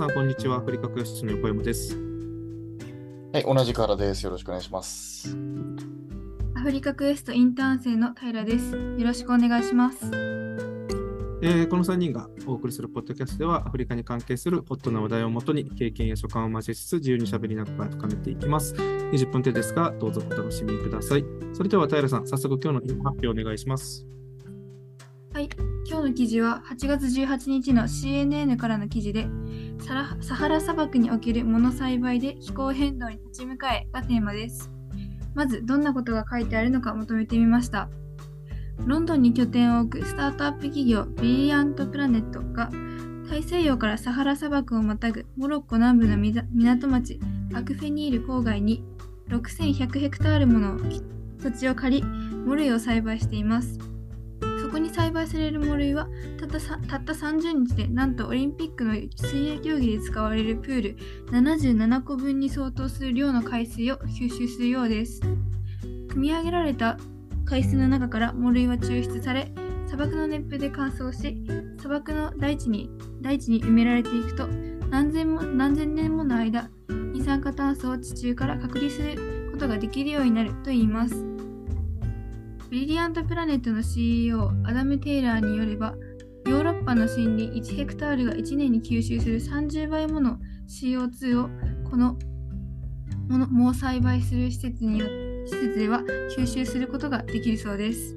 さん、こんにちは。アフリカクエストの横山です。はい、同じからです。よろしくお願いします。アフリカクエストインターン生の平です。よろしくお願いします。えーこの3人がお送りするポッドキャストでは、アフリカに関係するホットな話題をもとに、経験や所感を交えつつ、自由に喋りながら深めていきます。20分程ですが、どうぞお楽しみください。それでは、平さん、早速今日の発表お願いします。はい、今日の記事は8月18日の CNN からの記事で、サラサハラ砂漠におけるモノ栽培で気候変動に立ち向かえがテーマです。まず、どんなことが書いてあるのかまとめてみました。ロンドンに拠点を置くスタートアップ企業ブリリアントプラネットが大西洋からサハラ砂漠をまたぐモロッコ南部の港町アクフェニール郊外に6100ヘクタールもの土地を借りモルイを栽培しています。そこに栽培されるモルイはたったった30日でなんとオリンピックの水泳競技で使われるプール77個分に相当する量の海水を吸収するようです。組み上げられた海水の中からモルイは抽出され砂漠の熱風で乾燥し砂漠の大地に大地に埋められていくと何千も何千年もの間二酸化炭素を地中から隔離することができるようになるといいます。ブリリアントプラネットの CEO アダム・テイラーによればヨーロッパの森林1ヘクタールが1年に吸収する30倍もの CO2 をこのもの藻を栽培する施設によ施設では吸収することができるそうです。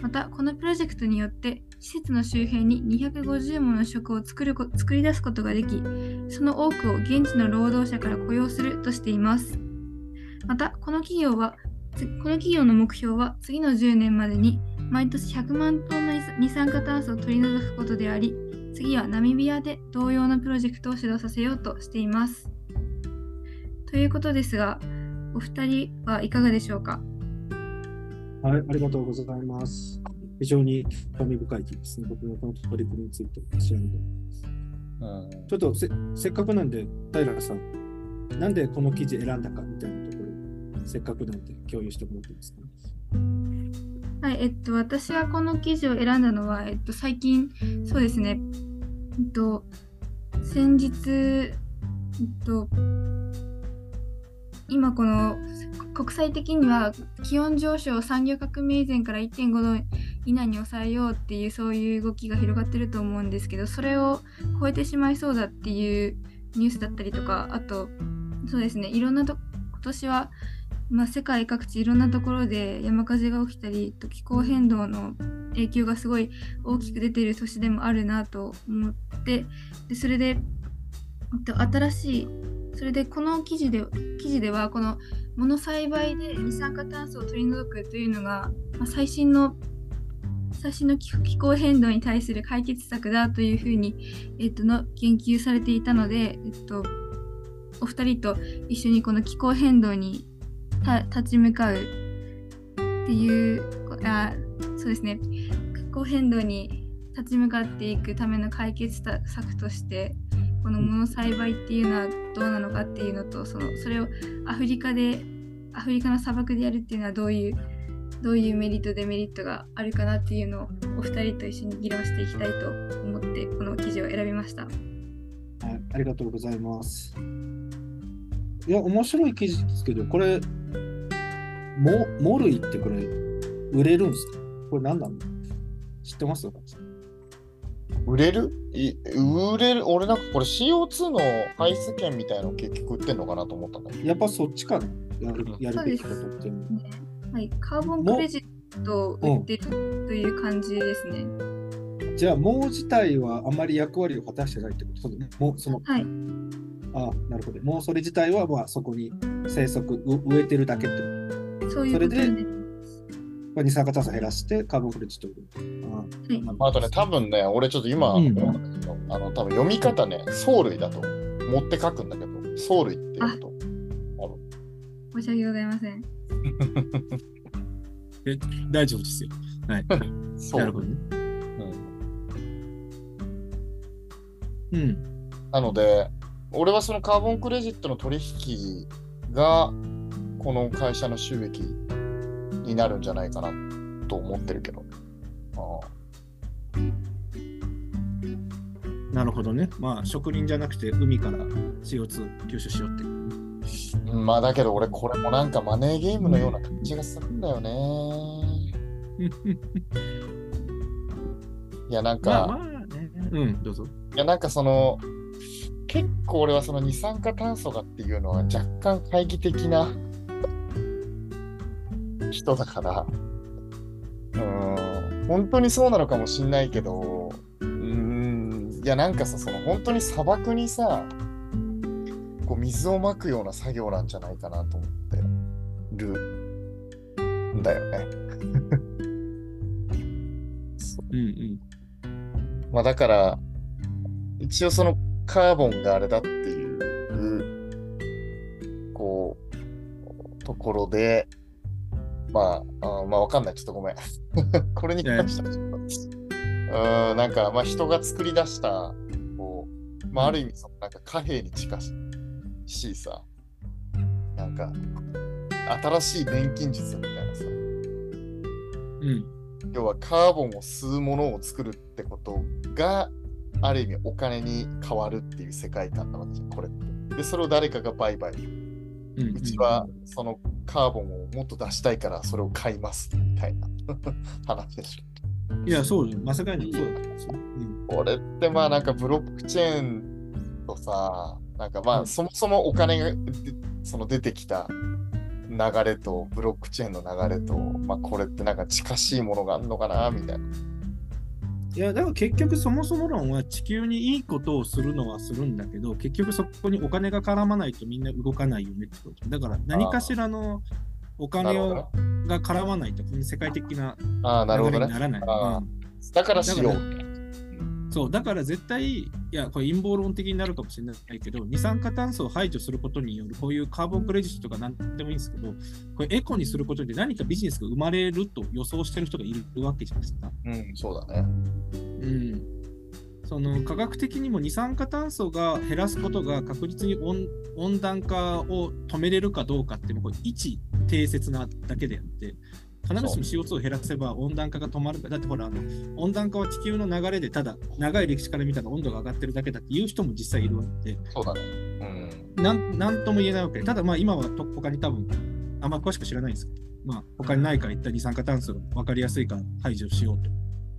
またこのプロジェクトによって施設の周辺に250もの職を作る作り出すことができその多くを現地の労働者から雇用するとしています。またこの企業はこの企業の目標は次の10年までに毎年100万トンの二酸化炭素を取り除くことであり次はナミビアで同様のプロジェクトを始動させようとしています。ということですがお二人はいかがでしょうか？はい、ありがとうございます。非常に興味深い記事ですね。僕もこの取り組みについて知らんとうん、ちょっとせせっかくなんで、平さん、なんでこの記事選んだかみたいなところ、せっかくなんで共有してもらっていいですか？はい、えっと、私はこの記事を選んだのは、えっと、最近、そうですね、えっと、先日、えっと、今この国際的には気温上昇を産業革命以前から1.5度以内に抑えようっていうそういう動きが広がってると思うんですけどそれを超えてしまいそうだっていうニュースだったりとかあとそうですね。いろんなと今年はまあ、世界各地いろんなところで山火事が起きたりと気候変動の影響がすごい大きく出ている年でもあるなと思ってでそれで新しいそれでこの記事で記事ではこのモノ栽培で二酸化炭素を取り除くというのが、まあ、最新の最新の気候変動に対する解決策だというふうに、えっと、の言及されていたので、えっと、お二人と一緒にこの気候変動に立ち向かうっていうあそうですね気候変動に立ち向かっていくための解決策としてこのモノ栽培っていうのはどうなのかっていうのとそのそれをアフリカでアフリカの砂漠でやるっていうのはどういうどういうメリットデメリットがあるかなっていうのをお二人と一緒に議論していきたいと思ってこの記事を選びました。はい、ありがとうございます。いや、面白い記事ですけど、これ、モモルイってこれ、売れるんですか？これ何なの知ってます？売れる？い売れる？俺なんかこれ CO2 の排出権みたいなの結局売ってんのかなと思ったんだけど。やっぱそっちかなやるやるべきことそうっていうのは。ね。はい、カーボンクレジットを売ってるという感じですね。じゃあ、毛自体はあまり役割を果たしてないってこと？そのもうそのはい、あなるほど。もうそれ自体はまあそこに生息、う植えてるだけってこと？そういうことで二酸化炭素減らしてカーボンクレジットを売る。あはいまああとね、多分ね、俺ちょっと今、うんあの多分読み方ね、藻類だと持って書くんだけど、藻類って読むと。申し訳ございません。大丈夫ですよ。はい。そうなるほどね。うんうん。なので、俺はそのカーボンクレジットの取引が、この会社の収益になるんじゃないかなと思ってるけど。ああなるほどね。まあ、植林じゃなくて海から CO2 吸収しようって。うんまあだけど俺これもなんかマネーゲームのような感じがするんだよね。いやなんか、まあまあね。うん、どうぞ。いやなんかその結構俺はその二酸化炭素がっていうのは若干懐疑的な人だから、うーん、本当にそうなのかもしんないけど、うーん、いやなんかさ、その本当に砂漠にさ、こう水をまくような作業なんじゃないかなと思ってるんだよね。うんうん。まあだから、一応そのカーボンがあれだっていう、こう、ところで、まあ、あまあわかんない。ちょっとごめん。これに関してはちょっと、うん、なんか、まあ人が作り出した、こう、まあある意味そのなんか貨幣に近ししさ、なんか、新しい錬金術みたいなさ、うん。要はカーボンを吸うものを作るってことがある意味お金に変わるっていう世界観なわけじゃんこれって。でそれを誰かが売買うんうちはそのカーボンをもっと出したいからそれを買いますみたいな 話でしいや、そうよ。まさかにそうだと思うんですよ。うんょ。これってまあなんかブロックチェーンとさなんかまうんあそもそもお金がでその出てきた流れとブロックチェーンの流れとまあこれってなんか近しいものがあるのかなみたいな。いや、だから結局そもそも論は地球にいいことをするのはするんだけど、結局そこにお金が絡まないとみんな動かないよねってこと。だから何かしらのおな金を。が絡まないと、世界的な。流れにならない。あーうんだからしよだかう。そう、だから絶対、いや、これ陰謀論的になるかもしれないけど、二酸化炭素を排除することによる、こういうカーボンクレジットとか何でもいいんですけど、これエコにすることで何かビジネスが生まれると予想してる人がいるわけじゃないですか。うん、そうだね。うん。その科学的にも二酸化炭素が減らすことが確実に温温暖化を止めれるかどうかっていう一定説なだけであって必ずしも CO2 を減らせば温暖化が止まるかだってほらあの温暖化は地球の流れでただ長い歴史から見たら温度が上がってるだけだっていう人も実際いるわけでそうだね。うん。なんなんとも言えないわけでただまあ今はと他に多分あんま詳しく知らないんですけどまあ他にないから言った二酸化炭素が分かりやすいから排除しようと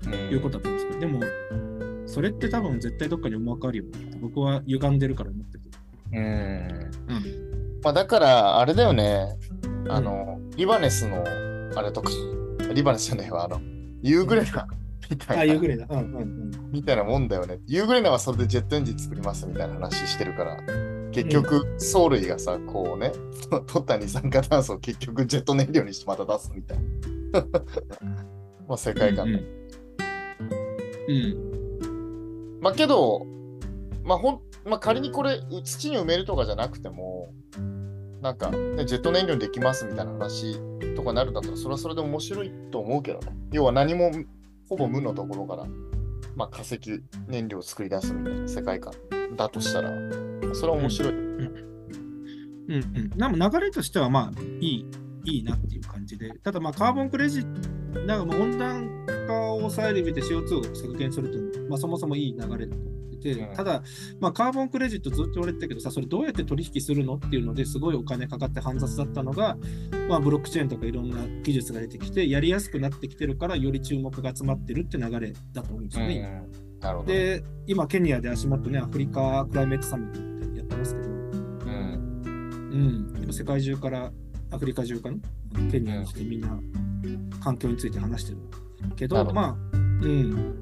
うんいうことだと思うんですけど、でも、それって多分絶対どっかに思惑あるよね。僕は歪んでるから思ってる。うん。うん。まあ、だから、あれだよね。あの、リバネスの、あれとか、リバネスじゃねえわ、あの、ユーグレナみたあ、いな、夕暮れだ。うんうんうん。みたいなもんだよね。ユーグレナはそれでジェットエンジン作りますみたいな話してるから、結局、藻類がさ、こうね、取った二酸化炭素を結局ジェット燃料にしてまた出すみたいな。まあ、世界観だようん。まあけど、まあほん、まあ仮にこれ土に埋めるとかじゃなくても、なんか、ね、ジェット燃料にできますみたいな話とかなるんだったら、それはそれで面白いと思うけどね。要は何もほぼ無のところから、まあ化石燃料を作り出すみたいな世界観だとしたら、それは面白い。うんうん。うん流れとしてはまあいい、いいなっていう感じで。ただまあカーボンクレジット、なんかもう温暖化を抑える意味で CO2 を削減するというのは、まあ、そもそもいい流れだと思ってて、うんただ、まあ、カーボンクレジットずっと言われてたけどさ、それどうやって取引するのっていうのですごいお金かかって煩雑だったのが、まあ、ブロックチェーンとかいろんな技術が出てきて、やりやすくなってきてるから、より注目が集まってるって流れだと思うんですよね。うん。で、今、ケニアで足元ね、アフリカクライメットサミットってやってますけど、うん。うん、今世界中から、アフリカ中かな、ケニアに来てみんな環境について話してるけど、どまあ、うん。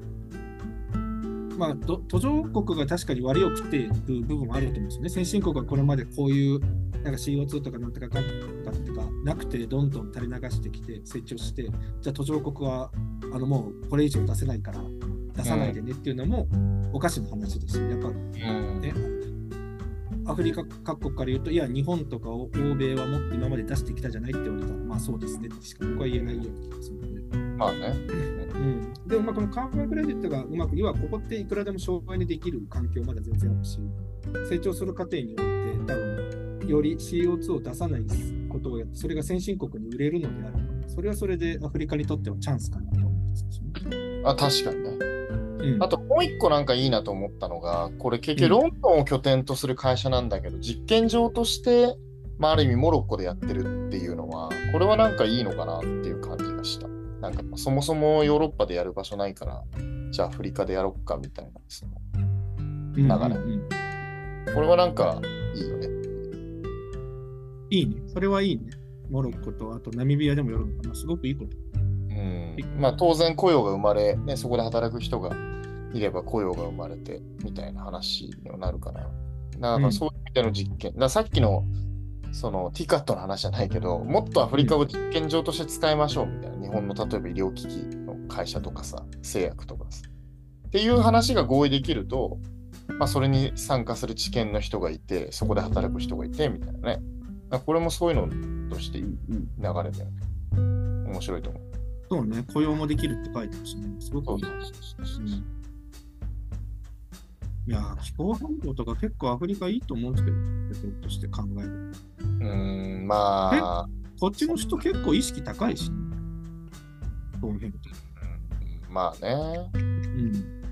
まあ、ど途上国が確かに割りを食っている部分もあると思うんですよね。先進国はこれまでこういうなんか CO2 とかなんとかかんとかってかなくてどんどん垂れ流してきて成長して、じゃあ途上国はあのもうこれ以上出せないから出さないでねっていうのもおかしな話ですよ。やっぱうんね、アフリカ各国から言うと、いや、日本とか欧米はもっと今まで出してきたじゃないって言われたら、まあそうですねってしか僕は言えないような気がするので。まあね。うん、でも、まあこのカーボンクレジットがうまく、要はここっていくらでも商売にできる環境まだ全然あるし、成長する過程において、多分より CO2 を出さないことをやって、それが先進国に売れるのであれば、それはそれでアフリカにとってはチャンスかなと思うんですよね。あ、確かにね。うんあともう一個なんかいいなと思ったのが、これ結局うんロンドンを拠点とする会社なんだけど、実験場として、まあ、ある意味モロッコでやってるっていうのは、これはなんかいいのかなっていう感じがした。なんかそもそもヨーロッパでやる場所ないから、じゃあアフリカでやろっかみたいな。そのうん流れうんこれはなんかいいよね。いいね。それはいいね。モロッコとあとナミビアでもやるのかな。すごくいいこと。うんまあ当然雇用が生まれ、ね、そこで働く人がいれば雇用が生まれてみたいな話にはなるかな。だからそういう意味での実験。だからさっきのそのティカットの話じゃないけど、もっとアフリカを実験場として使いましょうみたいな。日本の例えば医療機器の会社とかさ、製薬とかさ。っていう話が合意できると、まあ、それに参加する知見の人がいて、そこで働く人がいてみたいなね。これもそういうのとしていいいい流れだよね。面白いと思う。そうね。雇用もできるって書いてますね。すごくいい。うんいやー、気候変動とか結構アフリカいいと思うんですけど、レポートして考えるうーん、まあ、こっちの人結構意識高いし、ね、気候変動。うんまあね。うん。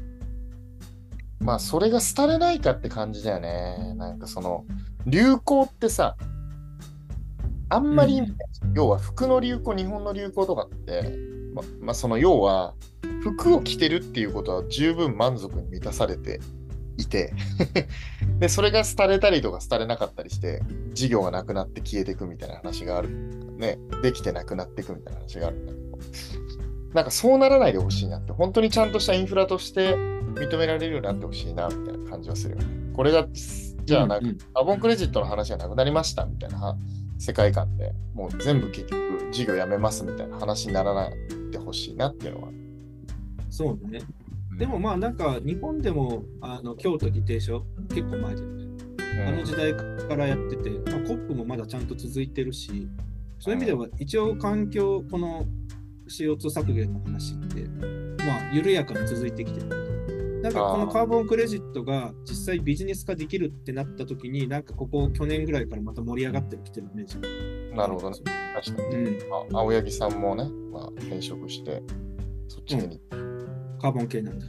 まあ、それが廃れないかって感じだよね。なんかその、流行ってさ、あんまり意味ない、要は服の流行、日本の流行とかって、ままあ、その要は、服を着てるっていうことは十分満足に満たされていて で、それが廃れたりとか廃れなかったりして、事業がなくなって消えていくみたいな話がある。ね、できてなくなっていくみたいな話があるんだけど、なんかそうならないでほしいなって、本当にちゃんとしたインフラとして認められるようになってほしいな、みたいな感じはするよね。これが、じゃあなんか、うんうんカーボンクレジットの話がなくなりましたみたいな世界観でもう全部結局事業やめますみたいな話にならないでほしいなっていうのは。そうね。でもまあなんか日本でもあの京都議定書結構前で、ね、うん、あの時代からやってて、まあ、コップもまだちゃんと続いてるし、そういう意味では一応環境、この CO2 削減の話って、まあ緩やかに続いてきてる。なんかこのカーボンクレジットが実際ビジネス化できるってなった時に、なんかここ去年ぐらいからまた盛り上がってきてるイメージ。なるほどね。確かに。うん。あ青柳さんもね、まあ、転職して、そっちに。カーボン系なんだ。い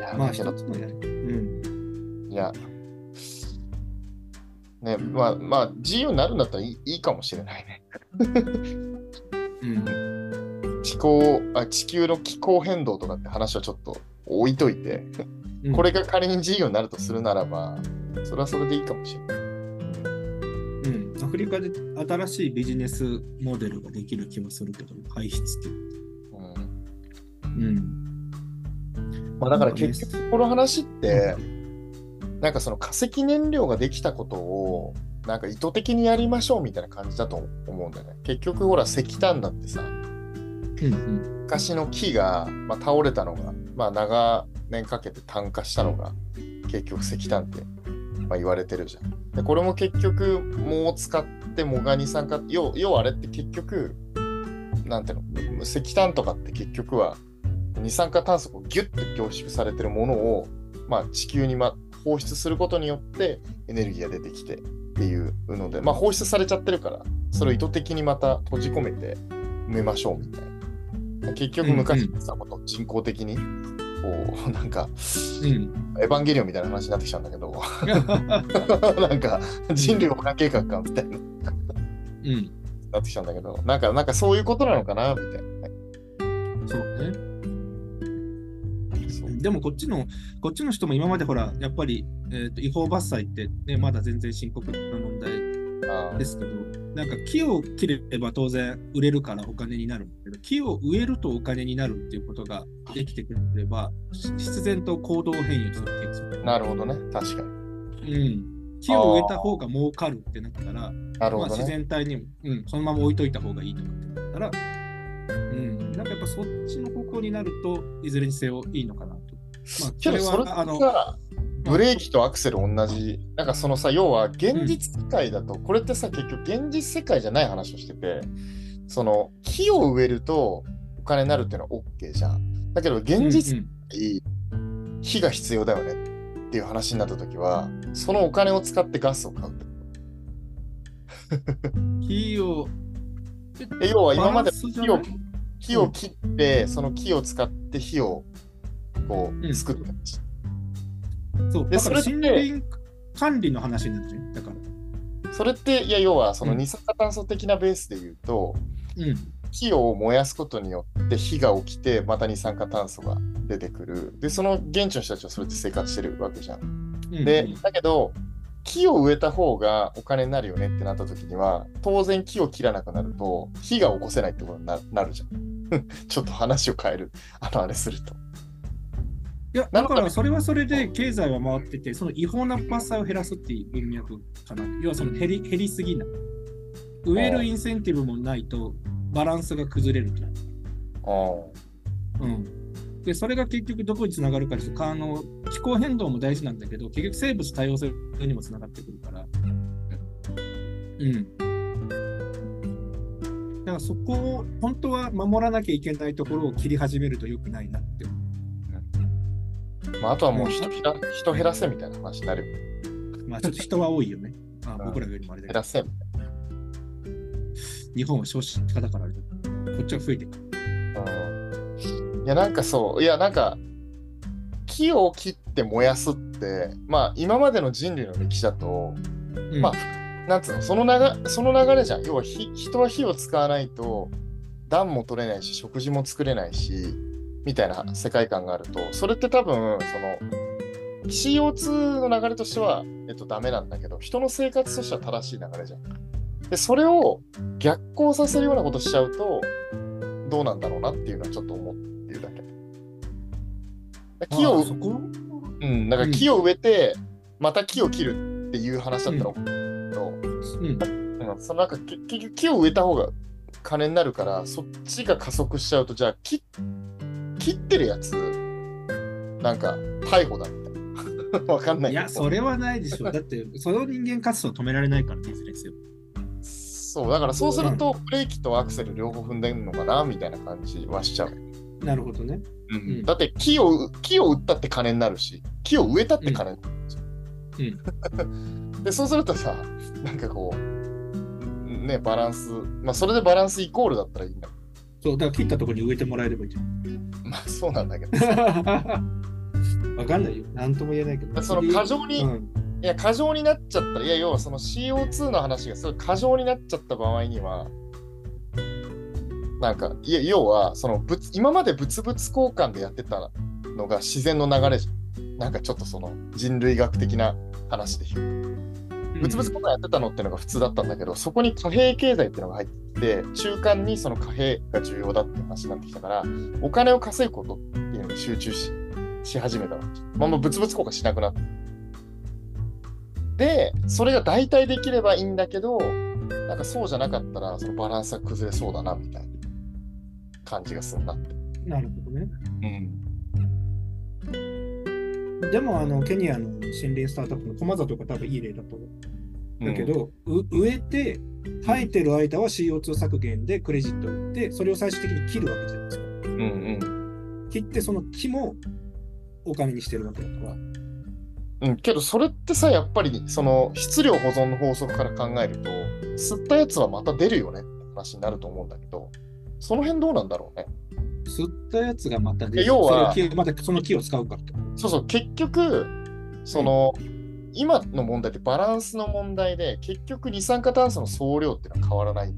や、まあ一つのやり。うん。いや、ね、まあ、まあ、自由になるんだったらいいいいかもしれないね。うん。気候あ、地球の気候変動とかって話はちょっと置いといて、うんこれが仮に自由になるとするならば、それはそれでいいかもしれない。うん、アフリカで新しいビジネスモデルができる気はするけど、排出って。うんうん。まあ、だから結局この話って、なんかその化石燃料ができたことを、なんか意図的にやりましょうみたいな感じだと思うんだよね。結局ほら石炭だってさ、うんうん。昔の木が、まあ、倒れたのが、まあ、長年かけて炭化したのが結局石炭って、まあ、言われてるじゃん。でこれも結局藻を使って藻が二酸化要要はあれって結局なんていうの石炭とかって結局は二酸化炭素がギュッて凝縮されてるものを、まあ、地球に、ま、放出することによってエネルギーが出てきてっていうので、まあ、放出されちゃってるからそれを意図的にまた閉じ込めて埋めましょうみたいな。結局昔のさ、こと人工的にこう なんかうん。エヴァンゲリオンみたいな話になってきちゃうんだけど。なんか人類保管計画かみたいな。うん。なってきちゃうんだけど。なんかなんかそういうことなのかなみたいな。ね。そう。ね。でもこっちの、こっちの人も今までほら、やっぱり、えーと違法伐採って、ね、まだ全然深刻な問題あですけど、なんか木を切れば当然売れるからお金になるんだけど、木を植えるとお金になるっていうことができてくれば、し必然と行動変容するケースーなるほどね。確かに。うん。木を植えた方が儲かるってなったら、まあ、自然体にも、うん、そのまま置いといた方がいいとかってなったら、うん、なんかやっぱそっちの方向になるといずれにせよいいのかなと。まあ、それってあの、さブレーキとアクセル同じ。なんかそのさ要は現実世界だと、これってさ結局現実世界じゃない話をしててその木を植えるとお金になるっていうのは OK じゃん。だけど現実うん火が必要だよねっていう話になった時はそのお金を使ってガスを買う木を、え要は今までバランスじゃ火を木を切って、その木を使って火をこうん。う作ってました。そう、それって森林管理の話になってるだから。それって、いや、要はそのうん二酸化炭素的なベースで言うと、うん。木を燃やすことによって火が起きて、また二酸化炭素が出てくる。で、その現地の人たちはそれで生活してるわけじゃん。うんで、だけど、木を植えた方がお金になるよねってなった時には、当然木を切らなくなると、火が起こせないってことにななるじゃん。ちょっと話を変える。あの、あれすると。いや、だかからそれはそれで経済は回ってて、その違法な伐採を減らすっていう文脈かな。要はその減り減りすぎない。植えるインセンティブもないとバランスが崩れると。あうん。で、それが結局どこにつながるかですと、あの気候変動も大事なんだけど、結局生物多様性にもつながってくるから。うん。だからそこを本当は守らなきゃいけないところを切り始めると良くないなって。まあ、あとはもう人減ら人減らせみたいな話になるよ。まあちょっと人は多いよね。あうん僕らよりもあれだけど減ら。せみ日本は少子化だからあれだこっちは増えてる。たいな。うん。いや、なんかそう、いや、なんか、木を切って燃やすって、まあ、今までの人類の歴史だと、うんまなんつうの、その流その流れじゃん。要は火、人は火を使わないと、暖も取れないし、食事も作れないし、みたいな世界観があると、それって多分、その、CO2 の流れとしては、えっと、ダメなんだけど、人の生活としては正しい流れじゃん。で、それを逆行させるようなことしちゃうと、どうなんだろうなっていうのはちょっと思っているだけ。木をうん、なんか木を植えて、また木を切るっていう話だったら、けど、うん。うん、そのなんかけ結局木を植えた方が金になるからそっちが加速しちゃうとじゃあ切切ってるやつなんか逮捕だみたいな。わかんない。いや、それはないでしょ。だって、その人間活動止められないからね、いずれですよ。そうだからそうするとブレーキとアクセル両方踏んでるのかなみたいな感じはしちゃう、なるほどね。うん。うん。だって木を木を売ったって金になるし木を植えたって金になるし、でそうするとさなんかこうねバランスまあそれでバランスイコールだったらいいんだそう、だから切ったところに植えてもらえればいいじゃん。まあそうなんだけどわかんないよ。なんとも言えないけど。その過剰にうんいや、過剰になっちゃったら、いや、要はその CO2 の話がすごい過剰になっちゃった場合には、なんか、いや、要は、その物、今まで物々交換でやってたのが自然の流れじゃん。なんかちょっとその人類学的な話で言う。物々交換やってたのってのが普通だったんだけど、そこに貨幣経済っていうのが入って中間にその貨幣が重要だっていう話になってきたから、お金を稼ぐことっていうのに集中しし始めたわけ。まあ、もう物々交換しなくなった。で、それが代替できればいいんだけど、なんかそうじゃなかったら、そのバランスが崩れそうだな、みたいな感じがするなって。なるほどね。うん。でも、あの、ケニアの森林スタートアップの駒里が多分いい例だと思う。だけど、う植えて、生えてる間は CO2 削減でクレジットを売って、それを最終的に切るわけじゃないですか。うんうん。切って、その木もお金にしてるわけだから。うん、けどそれってさ、やっぱりその質量保存の法則から考えると、吸ったやつはまた出るよねって話になると思うんだけど、その辺どうなんだろうね。吸ったやつがまたね、要はまたその木を使うからそうそう、結局、その、今の問題ってバランスの問題で、結局二酸化炭素の総量っていうのは変わらない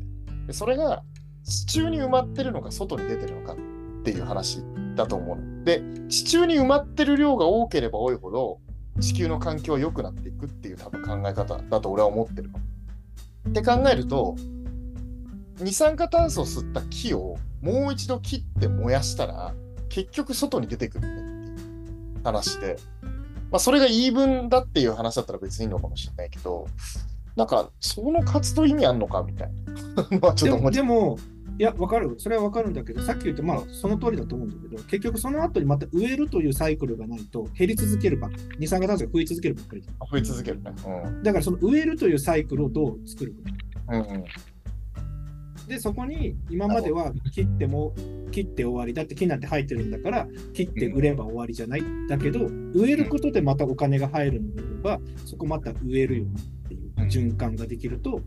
でそれが地中に埋まってるのか外に出てるのかっていう話だと思うの。で、地中に埋まってる量が多ければ多いほど、地球の環境は良くなっていくっていう多分考え方だと俺は思ってるの。って考えると、二酸化炭素を吸った木をもう一度切って燃やしたら、結局外に出てくるねっていう話で、まあ、それが言い分だっていう話だったら別にいいのかもしれないけど、なんか、その活動意味あんのかみたいな。まあちょっととでも、思っちゃうでも、いや、わかる。それはわかるんだけど、さっき言った、まあ、その通りだと思うんだけど、結局その後にまた植えるというサイクルがないと減り続けるばっかり。二酸化炭素が増え続けるばっかり。増え続けるね。だからその植えるというサイクルをどう作るか。うん。うんうん。で、そこに今までは切っても、切って終わりだって木なんて生えてるんだから、切って売れば終わりじゃない。だけど、植えることでまたお金が入るのであれば、そこまた植えるよっていう循環ができると、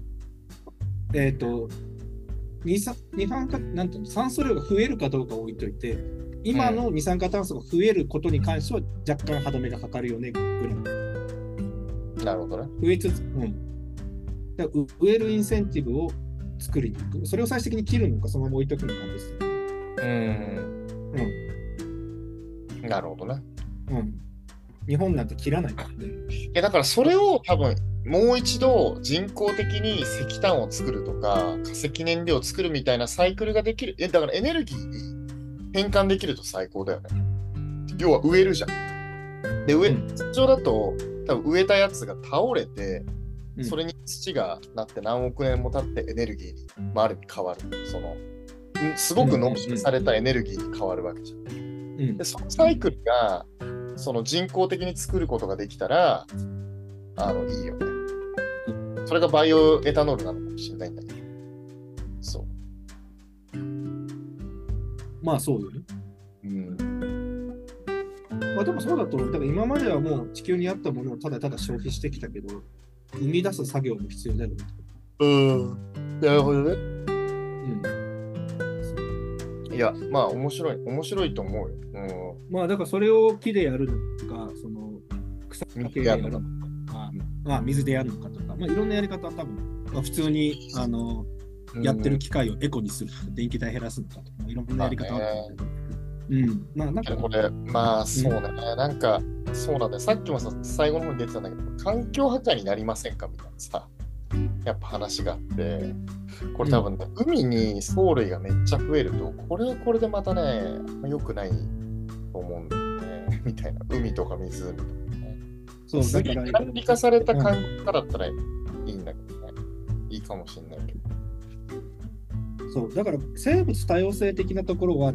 えっ、と、二酸二酸化なんていうの酸素量が増えるかどうか置いといて、今の二酸化炭素が増えることに関しては若干歯止めがかかるよねぐらい。なるほどね。増えつつ、うん。だ植えるインセンティブを作りに行く。それを最終的に切るのか、そのまま置いとくのかですよね。うん。なるほどね。うん。日本なんて切らないからね。いやだからそれを多分もう一度人工的に石炭を作るとか化石燃料を作るみたいなサイクルができる。えだからエネルギーに変換できると最高だよね。要は植えるじゃん。で、植え、うん通常だと多分植えたやつが倒れて、うんそれに土がなって何億年も経ってエネルギーに、まあ、ある意味変わる。そのうんすごく濃縮されたエネルギーに変わるわけじゃん。うんで、そのサイクルが、その人工的に作ることができたら、あの、いいよね。それがバイオエタノールなのかもしれないんだけど。そまあそうよね。う。うん。まあでもそうだと思う。だから今まではもう地球にあったものをただただ消費してきたけど、生み出す作業も必要だよね。うん。なるほどね。うん。いや、まあ、面白い。面白いと思うよ。まあだからそれを木でやるのか、その草うん。木でやるのか、まあまあ、水でやるのかとか、まあいろんなやり方は多分、まあ、普通にあのやってる機械をエコにするとか、電気代減らすのかとか、まあいろんなやり方あるんだけど。うん。まあなんか、これ、まあ、そうね。なんか、そうなんだよ。さっきもさ、最後の方に出てたんだけど、環境破壊になりませんか？みたいなさ、やっぱ話があって、これ多分ね、海に藻類がめっちゃ増えると、これはこれでまたね、良くないと思うんだよね。みたいな。海とか湖とかね。そう、すげえ管理化された環境下だったらいいんだけどね。いいかもしれないけど。そう、だから生物多様性的なところは、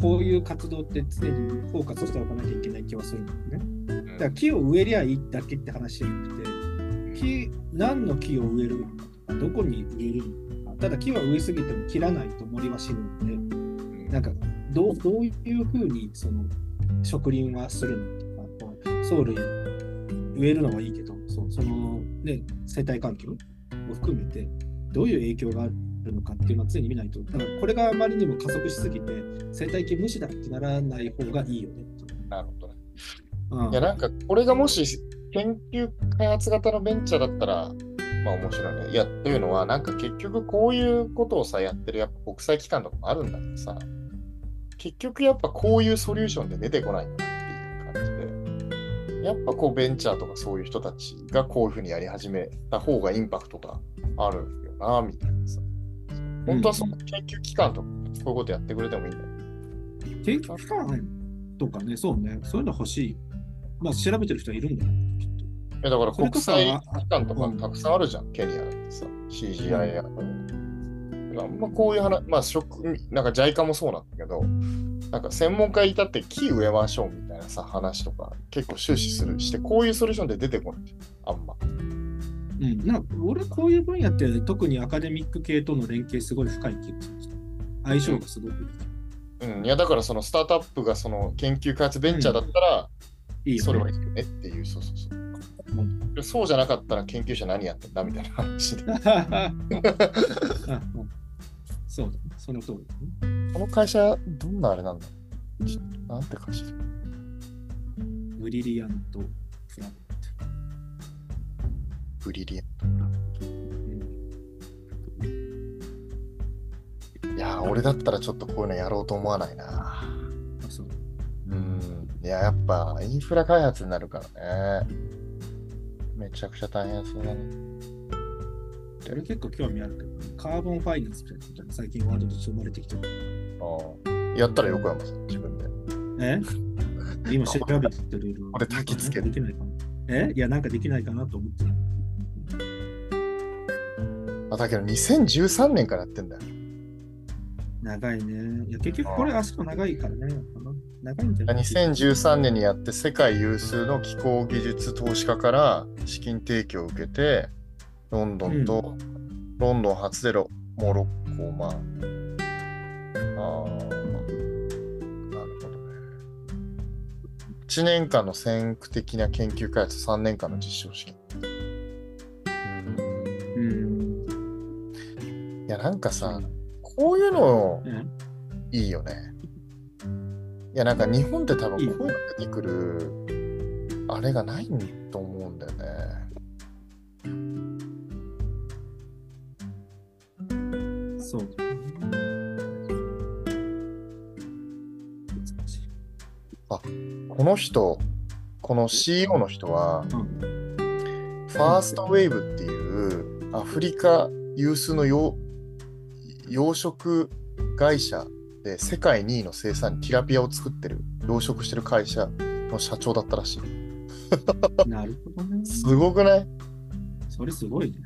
こういう活動って常にフォーカスしておかなきゃいけない気はするんだよね。うん。だから木を植えりゃいいだけって話じゃなくて、木、何の木を植えるのかとか、どこに植えるのか、ただ木は植えすぎても切らないと森は死ぬので、うん。なんかどうどういうふうにその植林はするのとか、藻類植えるのはいいけど、そうその、ね、生態環境を含めて、どういう影響があるのかっていうのは常に見ないと、だからこれがあまりにも加速しすぎて、生態系無視だってならない方がいいよね。なるほどね。うんいや、なんか、これがもし研究開発型のベンチャーだったら、まあ面白いね。いや、というのは、なんか結局こういうことをさ、やってるやっぱ国際機関とかもあるんだけどさ、結局やっぱこういうソリューションで出てこないんだなっていう感じで、やっぱこうベンチャーとかそういう人たちがこういうふうにやり始めた方がインパクトがあるよな、みたいなさ。本当はその研究機関とかこういうことやってくれてもいいんだよ。研究機関とかね、そうね、そういうの欲しい。まあ、調べてる人はいるんだよ、きっと。いやだから国際機関とかうんたくさんあるじゃん、ケニアだってさ、CGI や、まあ、まあこういう話、まあ職、なんか JICA もそうなんだけど、なんか専門家いたって木植えましょうみたいなさ、話とか結構終始するして、こういうソリューションで出てこないあんま。うん、なんか俺、こういう分野って特にアカデミック系との連携すごい深い気がする。相性がすごくうん、いやだからそのスタートアップがその研究開発ベンチャーだったら、いいよ、ね。それはいいよねっていう、そうそうそう。でそうじゃなかったら研究者何やってんだみたいな話で。そうだね、その通りだね。この会社、どんなあれなんだなんて会社ブリリアント・プラネッブリリアント。うんいやー、俺だったらちょっとこういうのやろうと思わないな。あそううん。いや、やっぱインフラ開発になるからね。めちゃくちゃ大変そうだね。俺結構興味あるけど、カーボンファイナンスみたいなことが最近ワードと生まれてきてる。ああやったら横山さん、自分で。え？今調べてる。俺焚き付けできないかな。え？いや、なんかできないかなと思ってる。あ、だけど2013年からやってんだよ。長いね。いや、結局これ足も長いからね。長いんじゃない？2013年にやって世界有数の気候技術投資家から資金提供を受けて、ロンドンと、ロンドン初でロモロッコ、まあ、あーなるほどね。1年間の先駆的な研究開発、3年間の実証試験。なんかさ、こういうのうんいいよね。いや、なんか日本って多分こういうの出てくる、あれがないと思うんだよね。そう。難しいこの人、この CEO の人は、うんファーストウェーブっていうアフリカ有数の養養殖会社で世界2位の生産ティラピアを作ってる、養殖してる会社の社長だったらしい。なるほどね。すごくない？それすごいね。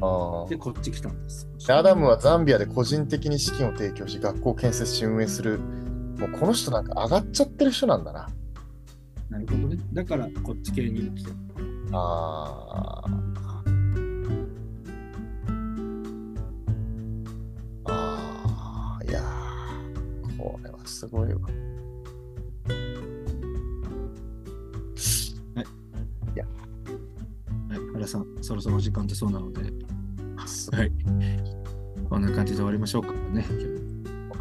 あーで、こっち来たんです。でアダムはザンビアで個人的に資金を提供し、学校を建設し運営する。もうこの人なんか上がっちゃってる人なんだな。なるほどね。だから、こっち系に来た。あーあー、これはすごいわ。はい、原さん、そろそろお時間でそうなので、すはい。こんな感じで終わりましょうかね。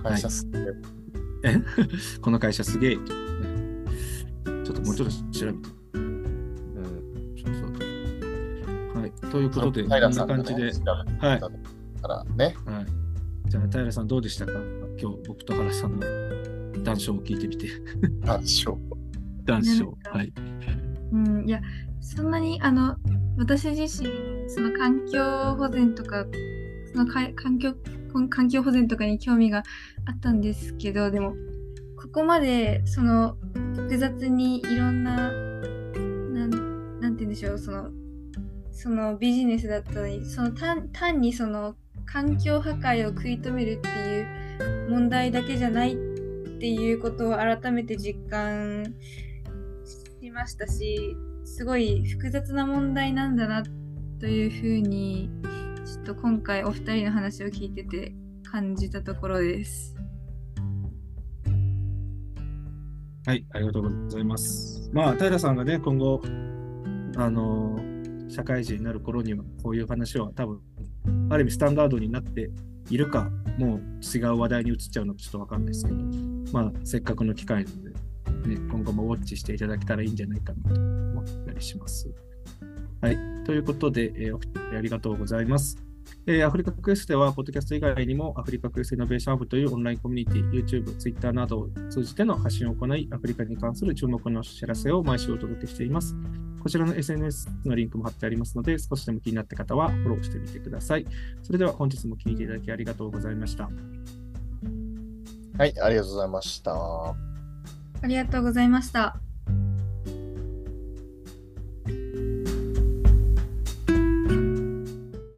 会社すげえこの会社すげえ、ね。ちょっともうちょっと調べて。うん。そうそうはい。ということで、こんな感じで、はい。たからね。はい。じゃあ、平さんどうでしたか？今日、僕と原さんの談笑を聞いてみて。談笑 なん。かはい。うん、いや、そんなに、あの、私自身、その環境保全とか、そのかい環境、環境保全とかに興味があったんですけど、でも、ここまで、その、複雑にいろんな、なん、なんて言うんでしょう、その、そのビジネスだったのに、その単単にその環境破壊を食い止めるっていう問題だけじゃないっていうことを改めて実感しましたし、すごい複雑な問題なんだなというふうに、ちょっと今回お二人の話を聞いてて感じたところです。はい、ありがとうございます。まあ、平さんがね、今後、あの社会人になる頃には、こういう話は多分、ある意味スタンダードになっているか、もう違う話題に移っちゃうのかちょっとわかんないですけど、まあ、せっかくの機会なので、ね、今後もウォッチしていただけたらいいんじゃないかなと思ったりします。はい、ということで、えーおありがとうございます。えーアフリカクエストでは、ポッドキャスト以外にも、アフリカクエストイノベーションハブというオンラインコミュニティ、YouTube、Twitter などを通じての発信を行い、アフリカに関する注目の知らせを毎週お届けしています。こちらの SNS のリンクも貼ってありますので、少しでも気になった方はフォローしてみてください。それでは本日も聞いていただきありがとうございました。はい、ありがとうございました。ありがとうございました。